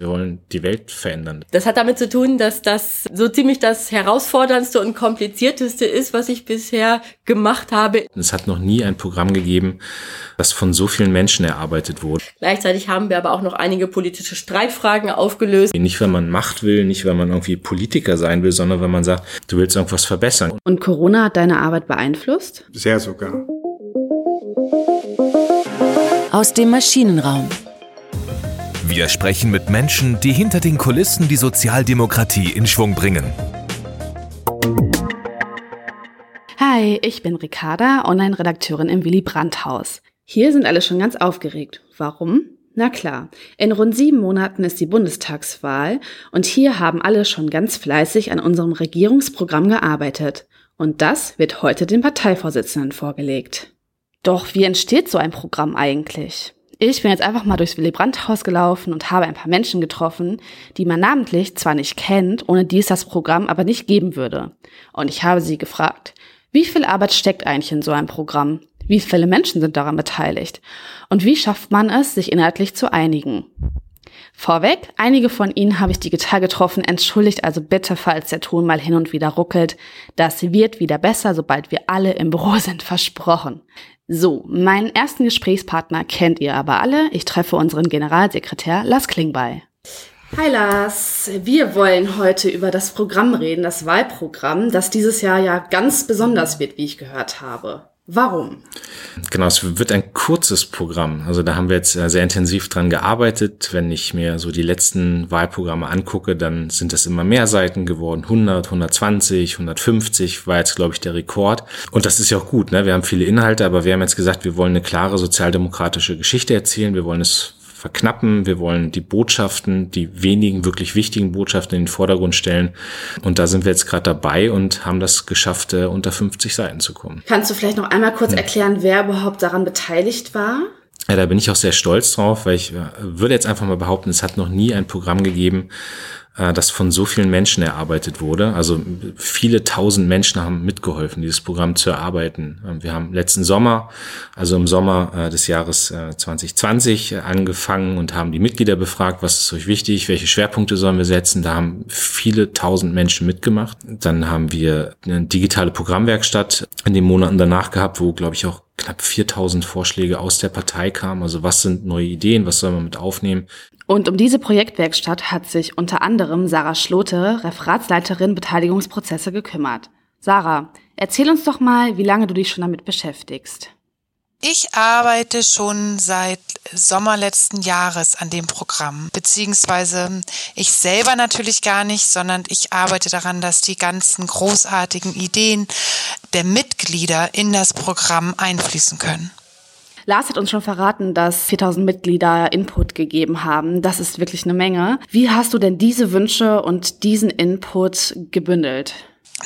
Wir wollen die Welt verändern. Das hat damit zu tun, dass das so ziemlich das herausforderndste und komplizierteste ist, was ich bisher gemacht habe. Es hat noch nie ein Programm gegeben, das von so vielen Menschen erarbeitet wurde. Gleichzeitig haben wir aber auch noch einige politische Streitfragen aufgelöst. Nicht, wenn man Macht will, nicht, wenn man irgendwie Politiker sein will, sondern wenn man sagt, du willst irgendwas verbessern. Und Corona hat deine Arbeit beeinflusst? Sehr sogar. Aus dem Maschinenraum. Wir sprechen mit Menschen, die hinter den Kulissen die Sozialdemokratie in Schwung bringen. Hi, ich bin Ricarda, Online-Redakteurin im Willy Brandt Haus. Hier sind alle schon ganz aufgeregt. Warum? Na klar, in rund sieben Monaten ist die Bundestagswahl und hier haben alle schon ganz fleißig an unserem Regierungsprogramm gearbeitet. Und das wird heute den Parteivorsitzenden vorgelegt. Doch wie entsteht so ein Programm eigentlich? Ich bin jetzt einfach mal durchs Willy Brandt Haus gelaufen und habe ein paar Menschen getroffen, die man namentlich zwar nicht kennt, ohne die es das Programm aber nicht geben würde. Und ich habe sie gefragt, wie viel Arbeit steckt eigentlich in so einem Programm? Wie viele Menschen sind daran beteiligt? Und wie schafft man es, sich inhaltlich zu einigen? Vorweg, einige von Ihnen habe ich digital getroffen, entschuldigt also bitte, falls der Ton mal hin und wieder ruckelt. Das wird wieder besser, sobald wir alle im Büro sind, versprochen. So, meinen ersten Gesprächspartner kennt ihr aber alle. Ich treffe unseren Generalsekretär Lars Klingbeil. Hi Lars, wir wollen heute über das Programm reden, das Wahlprogramm, das dieses Jahr ja ganz besonders wird, wie ich gehört habe. Warum? Genau, es wird ein kurzes Programm. Also da haben wir jetzt äh, sehr intensiv dran gearbeitet. Wenn ich mir so die letzten Wahlprogramme angucke, dann sind das immer mehr Seiten geworden. 100, 120, 150 war jetzt, glaube ich, der Rekord. Und das ist ja auch gut. Ne? Wir haben viele Inhalte, aber wir haben jetzt gesagt, wir wollen eine klare sozialdemokratische Geschichte erzählen. Wir wollen es verknappen. Wir wollen die Botschaften, die wenigen wirklich wichtigen Botschaften in den Vordergrund stellen. Und da sind wir jetzt gerade dabei und haben das geschafft, äh, unter 50 Seiten zu kommen. Kannst du vielleicht noch einmal kurz hm. erklären, wer überhaupt daran beteiligt war? Ja, da bin ich auch sehr stolz drauf, weil ich äh, würde jetzt einfach mal behaupten, es hat noch nie ein Programm gegeben, das von so vielen Menschen erarbeitet wurde. Also viele tausend Menschen haben mitgeholfen, dieses Programm zu erarbeiten. Ähm, wir haben letzten Sommer, also im Sommer äh, des Jahres 2020 äh, angefangen und haben die Mitglieder befragt, was ist euch wichtig, welche Schwerpunkte sollen wir setzen. Da haben viele tausend Menschen mitgemacht. Dann haben wir eine digitale Programmwerkstatt in den Monaten danach gehabt, wo, glaube ich, auch knapp 4000 Vorschläge aus der Partei kamen. Also was sind neue Ideen, was soll man mit aufnehmen? Und um diese Projektwerkstatt hat sich unter anderem Sarah Schlote, Referatsleiterin Beteiligungsprozesse, gekümmert. Sarah, erzähl uns doch mal, wie lange du dich schon damit beschäftigst. Ich arbeite schon seit Sommer letzten Jahres an dem Programm, beziehungsweise ich selber natürlich gar nicht, sondern ich arbeite daran, dass die ganzen großartigen Ideen der Mitglieder in das Programm einfließen können. Lars hat uns schon verraten, dass 4000 Mitglieder Input gegeben haben. Das ist wirklich eine Menge. Wie hast du denn diese Wünsche und diesen Input gebündelt?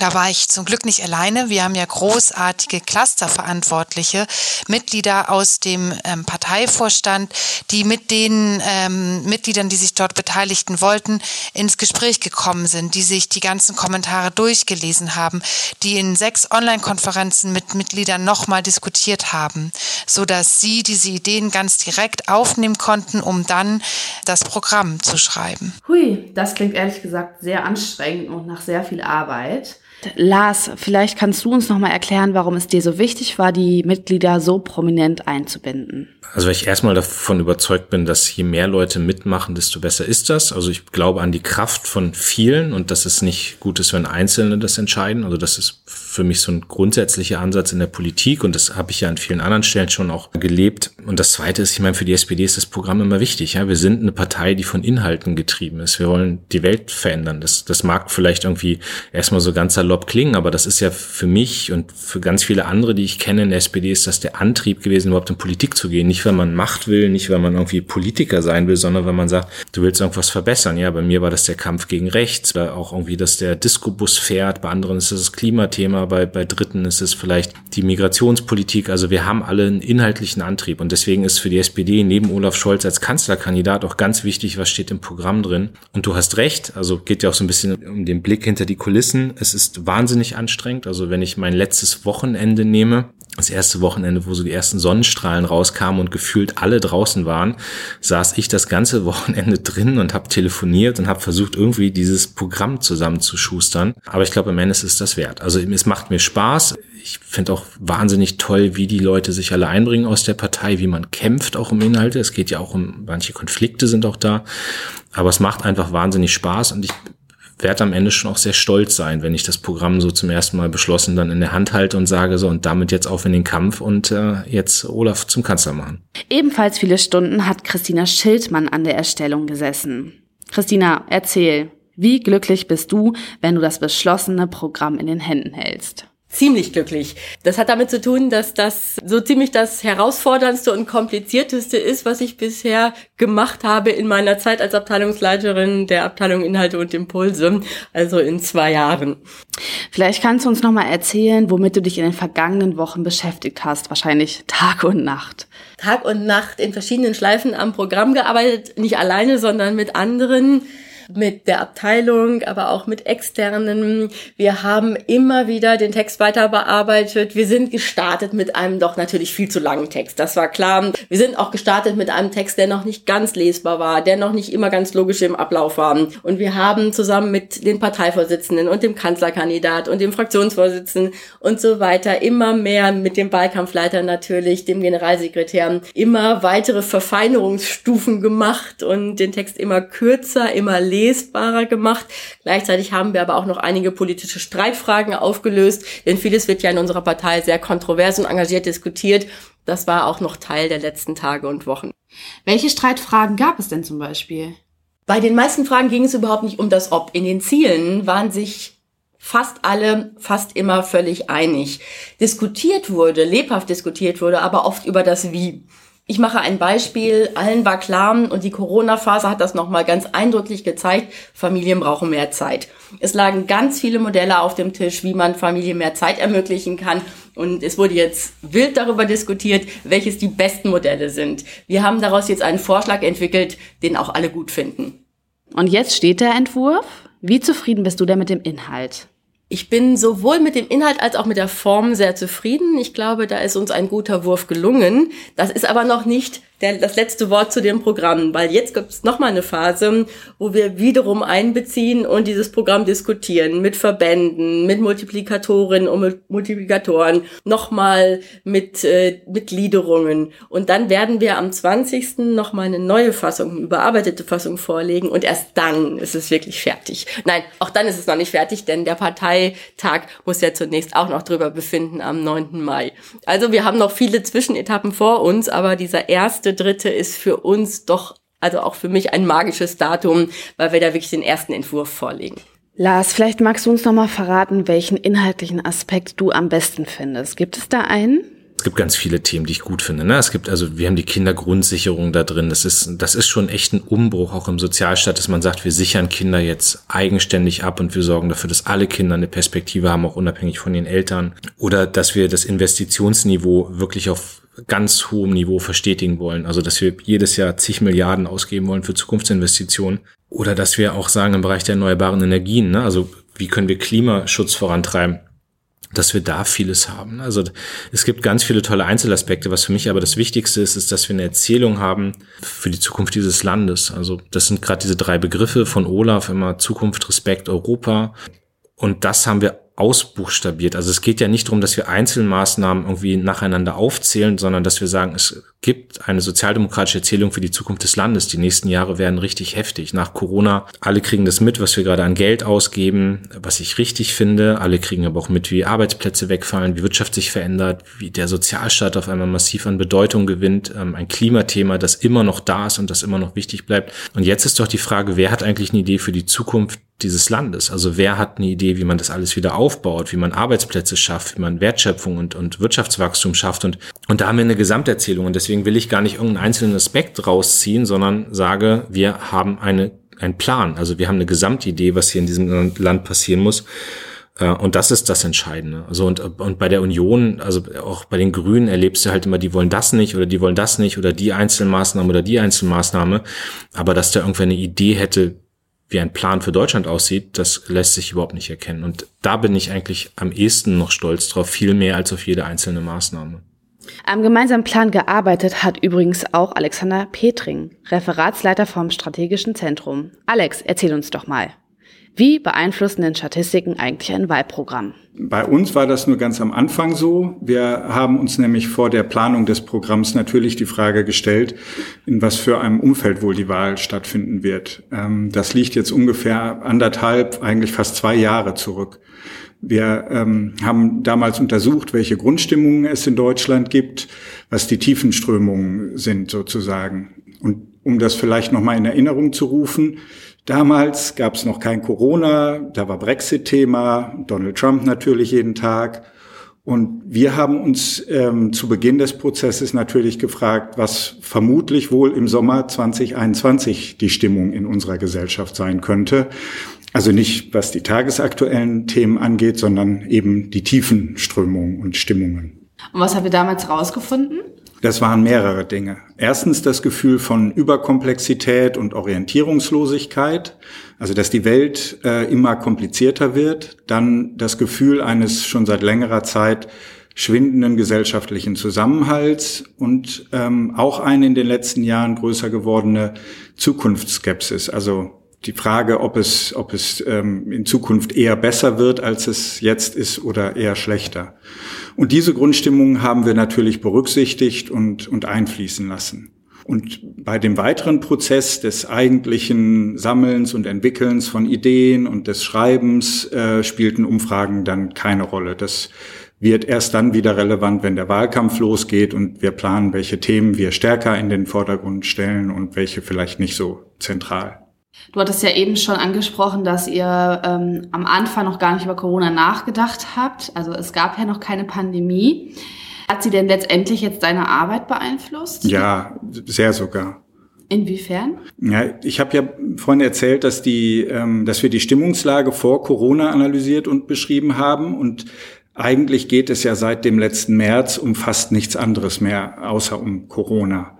Da war ich zum Glück nicht alleine. Wir haben ja großartige Clusterverantwortliche, Mitglieder aus dem ähm, Parteivorstand, die mit den ähm, Mitgliedern, die sich dort beteiligten wollten, ins Gespräch gekommen sind, die sich die ganzen Kommentare durchgelesen haben, die in sechs Online-Konferenzen mit Mitgliedern nochmal diskutiert haben, so dass sie diese Ideen ganz direkt aufnehmen konnten, um dann das Programm zu schreiben. Hui, das klingt ehrlich gesagt sehr anstrengend und nach sehr viel Arbeit. Lars, vielleicht kannst du uns noch mal erklären, warum es dir so wichtig war, die Mitglieder so prominent einzubinden. Also weil ich erstmal davon überzeugt bin, dass je mehr Leute mitmachen, desto besser ist das. Also ich glaube an die Kraft von vielen und dass es nicht gut ist, wenn Einzelne das entscheiden. Also das ist für mich so ein grundsätzlicher Ansatz in der Politik und das habe ich ja an vielen anderen Stellen schon auch gelebt. Und das Zweite ist, ich meine, für die SPD ist das Programm immer wichtig. Ja, wir sind eine Partei, die von Inhalten getrieben ist. Wir wollen die Welt verändern. Das, das mag vielleicht irgendwie erstmal so ganz salopp klingen, aber das ist ja für mich und für ganz viele andere, die ich kenne in der SPD, ist das der Antrieb gewesen, überhaupt in Politik zu gehen. Nicht weil man Macht will, nicht, weil man irgendwie Politiker sein will, sondern weil man sagt, du willst irgendwas verbessern. Ja, bei mir war das der Kampf gegen rechts, auch irgendwie, dass der Disco-Bus fährt, bei anderen ist es das Klimathema, bei, bei Dritten ist es vielleicht die Migrationspolitik. Also wir haben alle einen inhaltlichen Antrieb und deswegen ist für die SPD neben Olaf Scholz als Kanzlerkandidat auch ganz wichtig, was steht im Programm drin. Und du hast recht, also geht ja auch so ein bisschen um den Blick hinter die Kulissen. Es ist wahnsinnig anstrengend. Also wenn ich mein letztes Wochenende nehme, das erste Wochenende, wo so die ersten Sonnenstrahlen rauskamen und gefühlt alle draußen waren, saß ich das ganze Wochenende drin und habe telefoniert und habe versucht, irgendwie dieses Programm zusammenzuschustern. Aber ich glaube, am Ende ist das wert. Also es macht mir Spaß. Ich finde auch wahnsinnig toll, wie die Leute sich alle einbringen aus der Partei, wie man kämpft auch um Inhalte. Es geht ja auch um, manche Konflikte sind auch da. Aber es macht einfach wahnsinnig Spaß und ich werde am Ende schon auch sehr stolz sein, wenn ich das Programm so zum ersten Mal beschlossen dann in der Hand halte und sage so und damit jetzt auf in den Kampf und äh, jetzt Olaf zum Kanzler machen. Ebenfalls viele Stunden hat Christina Schildmann an der Erstellung gesessen. Christina, erzähl, wie glücklich bist du, wenn du das beschlossene Programm in den Händen hältst? Ziemlich glücklich. Das hat damit zu tun, dass das so ziemlich das herausforderndste und komplizierteste ist, was ich bisher gemacht habe in meiner Zeit als Abteilungsleiterin der Abteilung Inhalte und Impulse, also in zwei Jahren. Vielleicht kannst du uns noch mal erzählen, womit du dich in den vergangenen Wochen beschäftigt hast, wahrscheinlich Tag und Nacht. Tag und Nacht in verschiedenen Schleifen am Programm gearbeitet, nicht alleine, sondern mit anderen mit der Abteilung, aber auch mit externen. Wir haben immer wieder den Text weiter bearbeitet. Wir sind gestartet mit einem doch natürlich viel zu langen Text. Das war klar. Wir sind auch gestartet mit einem Text, der noch nicht ganz lesbar war, der noch nicht immer ganz logisch im Ablauf war. Und wir haben zusammen mit den Parteivorsitzenden und dem Kanzlerkandidat und dem Fraktionsvorsitzenden und so weiter immer mehr mit dem Wahlkampfleiter natürlich, dem Generalsekretär, immer weitere Verfeinerungsstufen gemacht und den Text immer kürzer, immer lesbarer gemacht. Gleichzeitig haben wir aber auch noch einige politische Streitfragen aufgelöst, denn vieles wird ja in unserer Partei sehr kontrovers und engagiert diskutiert. Das war auch noch Teil der letzten Tage und Wochen. Welche Streitfragen gab es denn zum Beispiel? Bei den meisten Fragen ging es überhaupt nicht um das Ob. In den Zielen waren sich fast alle fast immer völlig einig. Diskutiert wurde, lebhaft diskutiert wurde, aber oft über das Wie. Ich mache ein Beispiel. Allen war klar, und die Corona-Phase hat das nochmal ganz eindrücklich gezeigt, Familien brauchen mehr Zeit. Es lagen ganz viele Modelle auf dem Tisch, wie man Familien mehr Zeit ermöglichen kann. Und es wurde jetzt wild darüber diskutiert, welches die besten Modelle sind. Wir haben daraus jetzt einen Vorschlag entwickelt, den auch alle gut finden. Und jetzt steht der Entwurf. Wie zufrieden bist du denn mit dem Inhalt? Ich bin sowohl mit dem Inhalt als auch mit der Form sehr zufrieden. Ich glaube, da ist uns ein guter Wurf gelungen. Das ist aber noch nicht der, das letzte Wort zu dem Programm, weil jetzt gibt es nochmal eine Phase, wo wir wiederum einbeziehen und dieses Programm diskutieren mit Verbänden, mit Multiplikatorinnen und Multiplikatoren, nochmal mit, äh, mit Gliederungen. Und dann werden wir am 20. nochmal eine neue Fassung, eine überarbeitete Fassung vorlegen und erst dann ist es wirklich fertig. Nein, auch dann ist es noch nicht fertig, denn der Parteitag muss ja zunächst auch noch drüber befinden am 9. Mai. Also wir haben noch viele Zwischenetappen vor uns, aber dieser erste dritte ist für uns doch, also auch für mich ein magisches Datum, weil wir da wirklich den ersten Entwurf vorlegen. Lars, vielleicht magst du uns noch mal verraten, welchen inhaltlichen Aspekt du am besten findest. Gibt es da einen? Es gibt ganz viele Themen, die ich gut finde. Ne? Es gibt also, wir haben die Kindergrundsicherung da drin. Das ist, das ist schon echt ein Umbruch auch im Sozialstaat, dass man sagt, wir sichern Kinder jetzt eigenständig ab und wir sorgen dafür, dass alle Kinder eine Perspektive haben, auch unabhängig von den Eltern. Oder dass wir das Investitionsniveau wirklich auf ganz hohem Niveau verstetigen wollen. Also, dass wir jedes Jahr zig Milliarden ausgeben wollen für Zukunftsinvestitionen. Oder dass wir auch sagen, im Bereich der erneuerbaren Energien, ne? also wie können wir Klimaschutz vorantreiben? dass wir da vieles haben. Also es gibt ganz viele tolle Einzelaspekte. Was für mich aber das Wichtigste ist, ist, dass wir eine Erzählung haben für die Zukunft dieses Landes. Also das sind gerade diese drei Begriffe von Olaf, immer Zukunft, Respekt, Europa. Und das haben wir ausbuchstabiert. Also es geht ja nicht darum, dass wir Einzelmaßnahmen irgendwie nacheinander aufzählen, sondern dass wir sagen, es gibt eine sozialdemokratische Erzählung für die Zukunft des Landes. Die nächsten Jahre werden richtig heftig. Nach Corona, alle kriegen das mit, was wir gerade an Geld ausgeben, was ich richtig finde. Alle kriegen aber auch mit, wie Arbeitsplätze wegfallen, wie Wirtschaft sich verändert, wie der Sozialstaat auf einmal massiv an Bedeutung gewinnt. Ähm, ein Klimathema, das immer noch da ist und das immer noch wichtig bleibt. Und jetzt ist doch die Frage, wer hat eigentlich eine Idee für die Zukunft dieses Landes? Also wer hat eine Idee, wie man das alles wieder aufbaut, wie man Arbeitsplätze schafft, wie man Wertschöpfung und, und Wirtschaftswachstum schafft? Und, und da haben wir eine Gesamterzählung. Und deswegen will ich gar nicht irgendeinen einzelnen Aspekt rausziehen, sondern sage, wir haben eine, einen Plan. Also wir haben eine Gesamtidee, was hier in diesem Land passieren muss. Äh, und das ist das Entscheidende. Also und, und bei der Union, also auch bei den Grünen erlebst du halt immer, die wollen das nicht oder die wollen das nicht oder die Einzelmaßnahme oder die Einzelmaßnahme. Aber dass da irgendwer eine Idee hätte, wie ein Plan für Deutschland aussieht, das lässt sich überhaupt nicht erkennen. Und da bin ich eigentlich am ehesten noch stolz drauf, viel mehr als auf jede einzelne Maßnahme. Am gemeinsamen Plan gearbeitet hat übrigens auch Alexander Petring, Referatsleiter vom Strategischen Zentrum. Alex, erzähl uns doch mal. Wie beeinflussen denn Statistiken eigentlich ein Wahlprogramm? Bei uns war das nur ganz am Anfang so. Wir haben uns nämlich vor der Planung des Programms natürlich die Frage gestellt, in was für einem Umfeld wohl die Wahl stattfinden wird. Ähm, das liegt jetzt ungefähr anderthalb, eigentlich fast zwei Jahre zurück. Wir ähm, haben damals untersucht, welche Grundstimmungen es in Deutschland gibt, was die Tiefenströmungen sind sozusagen. Und um das vielleicht nochmal in Erinnerung zu rufen, Damals gab es noch kein Corona, da war Brexit-Thema, Donald Trump natürlich jeden Tag. Und wir haben uns ähm, zu Beginn des Prozesses natürlich gefragt, was vermutlich wohl im Sommer 2021 die Stimmung in unserer Gesellschaft sein könnte. Also nicht, was die tagesaktuellen Themen angeht, sondern eben die tiefen Strömungen und Stimmungen. Und was haben wir damals rausgefunden? Das waren mehrere Dinge. Erstens das Gefühl von Überkomplexität und Orientierungslosigkeit, also dass die Welt äh, immer komplizierter wird. Dann das Gefühl eines schon seit längerer Zeit schwindenden gesellschaftlichen Zusammenhalts und ähm, auch eine in den letzten Jahren größer gewordene Zukunftsskepsis. Also die Frage, ob es, ob es ähm, in Zukunft eher besser wird, als es jetzt ist oder eher schlechter. Und diese Grundstimmung haben wir natürlich berücksichtigt und, und einfließen lassen. Und bei dem weiteren Prozess des eigentlichen Sammelns und Entwickelns von Ideen und des Schreibens äh, spielten Umfragen dann keine Rolle. Das wird erst dann wieder relevant, wenn der Wahlkampf losgeht und wir planen, welche Themen wir stärker in den Vordergrund stellen und welche vielleicht nicht so zentral. Du hattest ja eben schon angesprochen, dass ihr ähm, am Anfang noch gar nicht über Corona nachgedacht habt. Also es gab ja noch keine Pandemie. Hat sie denn letztendlich jetzt deine Arbeit beeinflusst? Ja, sehr sogar. Inwiefern? Ja, ich habe ja vorhin erzählt, dass die, ähm, dass wir die Stimmungslage vor Corona analysiert und beschrieben haben und eigentlich geht es ja seit dem letzten März um fast nichts anderes mehr, außer um Corona.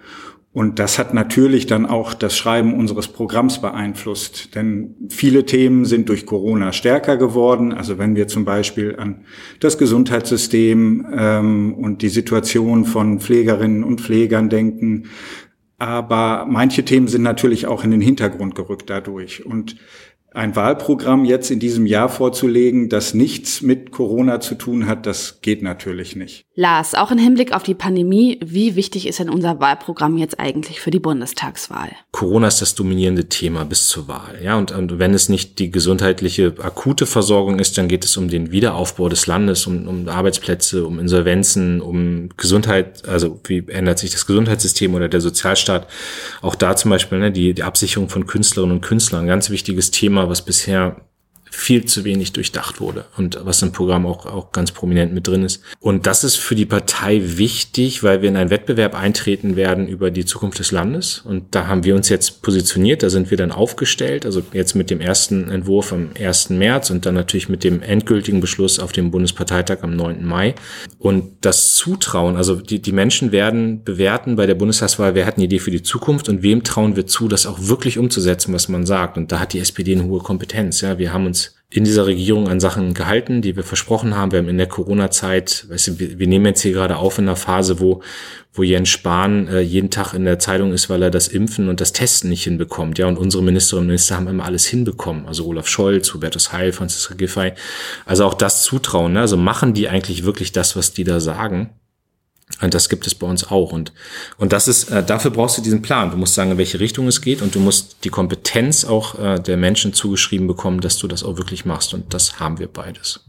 Und das hat natürlich dann auch das Schreiben unseres Programms beeinflusst. Denn viele Themen sind durch Corona stärker geworden. Also wenn wir zum Beispiel an das Gesundheitssystem ähm, und die Situation von Pflegerinnen und Pflegern denken. Aber manche Themen sind natürlich auch in den Hintergrund gerückt dadurch. Und ein Wahlprogramm jetzt in diesem Jahr vorzulegen, das nichts mit Corona zu tun hat, das geht natürlich nicht. Lars, auch im Hinblick auf die Pandemie, wie wichtig ist denn unser Wahlprogramm jetzt eigentlich für die Bundestagswahl? Corona ist das dominierende Thema bis zur Wahl. Ja, und, und wenn es nicht die gesundheitliche akute Versorgung ist, dann geht es um den Wiederaufbau des Landes, um, um Arbeitsplätze, um Insolvenzen, um Gesundheit, also wie ändert sich das Gesundheitssystem oder der Sozialstaat. Auch da zum Beispiel ne, die, die Absicherung von Künstlerinnen und Künstlern, ein ganz wichtiges Thema, was bisher viel zu wenig durchdacht wurde und was im Programm auch, auch ganz prominent mit drin ist. Und das ist für die Partei wichtig, weil wir in einen Wettbewerb eintreten werden über die Zukunft des Landes. Und da haben wir uns jetzt positioniert, da sind wir dann aufgestellt, also jetzt mit dem ersten Entwurf am 1. März und dann natürlich mit dem endgültigen Beschluss auf dem Bundesparteitag am 9. Mai. Und das Zutrauen, also die, die Menschen werden bewerten bei der Bundestagswahl, wer hat eine Idee für die Zukunft und wem trauen wir zu, das auch wirklich umzusetzen, was man sagt. Und da hat die SPD eine hohe Kompetenz. Ja, wir haben uns in dieser Regierung an Sachen gehalten, die wir versprochen haben. Wir haben in der Corona-Zeit, weißt du, wir, nehmen jetzt hier gerade auf in einer Phase, wo, wo Jens Spahn äh, jeden Tag in der Zeitung ist, weil er das Impfen und das Testen nicht hinbekommt. Ja, und unsere Ministerinnen und Minister haben immer alles hinbekommen. Also Olaf Scholz, Hubertus Heil, Franziska Giffey. Also auch das Zutrauen. Ne? Also machen die eigentlich wirklich das, was die da sagen? Und das gibt es bei uns auch. Und, und das ist, äh, dafür brauchst du diesen Plan. Du musst sagen, in welche Richtung es geht und du musst die Kompetenz auch äh, der Menschen zugeschrieben bekommen, dass du das auch wirklich machst. Und das haben wir beides.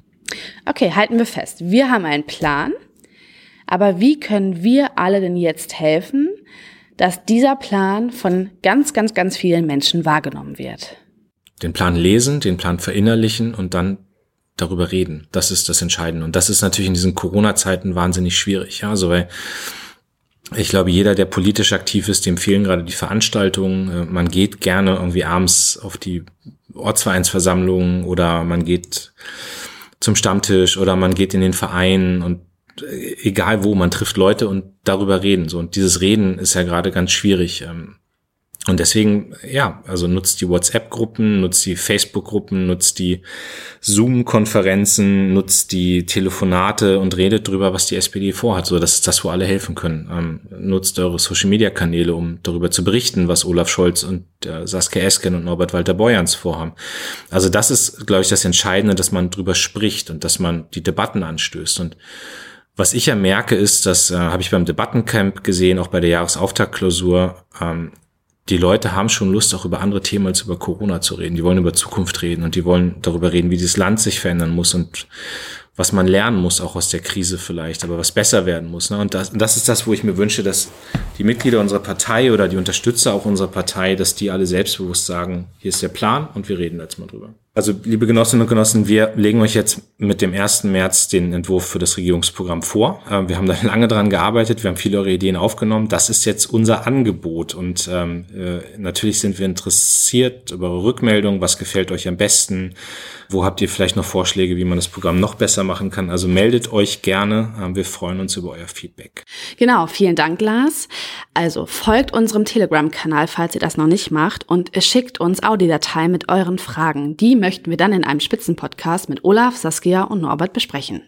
Okay, halten wir fest. Wir haben einen Plan. Aber wie können wir alle denn jetzt helfen, dass dieser Plan von ganz, ganz, ganz vielen Menschen wahrgenommen wird? Den Plan lesen, den Plan verinnerlichen und dann darüber reden. Das ist das Entscheidende. Und das ist natürlich in diesen Corona-Zeiten wahnsinnig schwierig. Ja, also weil ich glaube, jeder, der politisch aktiv ist, dem fehlen gerade die Veranstaltungen. Äh, man geht gerne irgendwie abends auf die Ortsvereinsversammlungen oder man geht zum Stammtisch oder man geht in den Verein und äh, egal wo, man trifft Leute und darüber reden. So und dieses Reden ist ja gerade ganz schwierig. Ähm, Und deswegen, ja, also nutzt die WhatsApp-Gruppen, nutzt die Facebook-Gruppen, nutzt die Zoom-Konferenzen, nutzt die Telefonate und redet drüber, was die SPD vorhat. So, das ist das, wo alle helfen können. Ähm, nutzt eure Social-Media-Kanäle, um darüber zu berichten, was Olaf Scholz und äh, Saskia Esken und Norbert Walter Borjans vorhaben. Also das ist, glaube ich, das Entscheidende, dass man drüber spricht und dass man die Debatten anstößt. Und was ich ja merke, ist, das äh, habe ich beim Debattencamp gesehen, auch bei der Jahresauftaktklausur, ähm, die Leute haben schon Lust, auch über andere Themen als über Corona zu reden. Die wollen über Zukunft reden und die wollen darüber reden, wie dieses Land sich verändern muss und was man lernen muss, auch aus der Krise vielleicht, aber was besser werden muss. Ne? Und das, das ist das, wo ich mir wünsche, dass die Mitglieder unserer Partei oder die Unterstützer auch unserer Partei, dass die alle selbstbewusst sagen, hier ist der Plan und wir reden jetzt mal drüber. Also, liebe Genossinnen und Genossen, wir legen euch jetzt mit dem 1. März den Entwurf für das Regierungsprogramm vor. Ähm, wir haben da lange dran gearbeitet, wir haben viele eure Ideen aufgenommen. Das ist jetzt unser Angebot und ähm, äh, natürlich sind wir interessiert über eure Rückmeldung. Was gefällt euch am besten? Wo habt ihr vielleicht noch Vorschläge, wie man das Programm noch besser machen kann? Also meldet euch gerne. Ähm, wir freuen uns über euer Feedback. Genau, vielen Dank, Lars. Also folgt unserem Telegram-Kanal, falls ihr das noch nicht macht, und schickt uns Audiodateien mit euren Fragen. Die möchten wir dann in einem Spitzenpodcast mit Olaf, Saskia und Norbert besprechen.